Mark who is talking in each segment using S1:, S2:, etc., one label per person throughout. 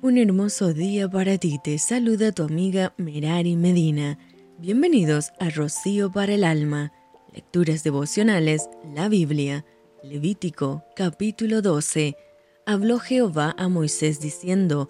S1: Un hermoso día para ti, te saluda tu amiga Merari Medina. Bienvenidos a Rocío para el Alma, Lecturas Devocionales, la Biblia, Levítico capítulo 12. Habló Jehová a Moisés diciendo,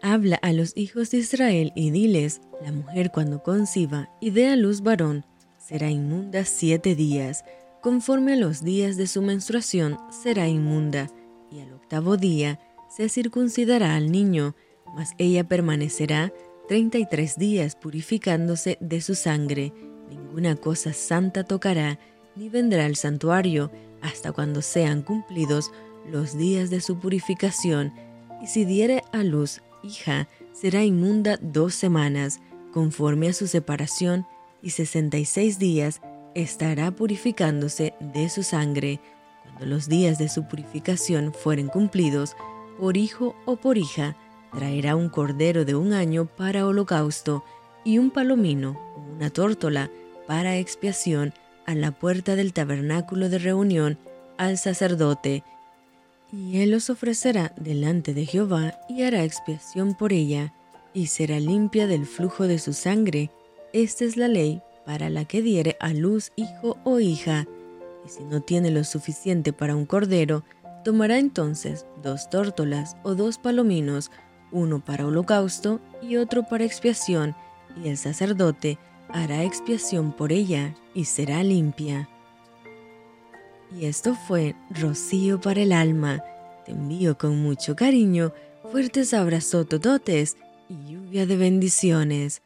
S1: Habla a los hijos de Israel y diles, la mujer cuando conciba y dé a luz varón, será inmunda siete días, conforme a los días de su menstruación será inmunda, y al octavo día, se circuncidará al niño, mas ella permanecerá treinta y tres días purificándose de su sangre. Ninguna cosa santa tocará, ni vendrá al santuario hasta cuando sean cumplidos los días de su purificación. Y si diere a luz hija, será inmunda dos semanas, conforme a su separación, y sesenta y seis días estará purificándose de su sangre. Cuando los días de su purificación fueren cumplidos, por hijo o por hija, traerá un cordero de un año para holocausto y un palomino o una tórtola para expiación a la puerta del tabernáculo de reunión al sacerdote, y él los ofrecerá delante de Jehová y hará expiación por ella, y será limpia del flujo de su sangre. Esta es la ley para la que diere a luz hijo o hija, y si no tiene lo suficiente para un cordero, Tomará entonces dos tórtolas o dos palominos, uno para holocausto y otro para expiación, y el sacerdote hará expiación por ella y será limpia. Y esto fue Rocío para el alma. Te envío con mucho cariño, fuertes abrazos tototes y lluvia de bendiciones.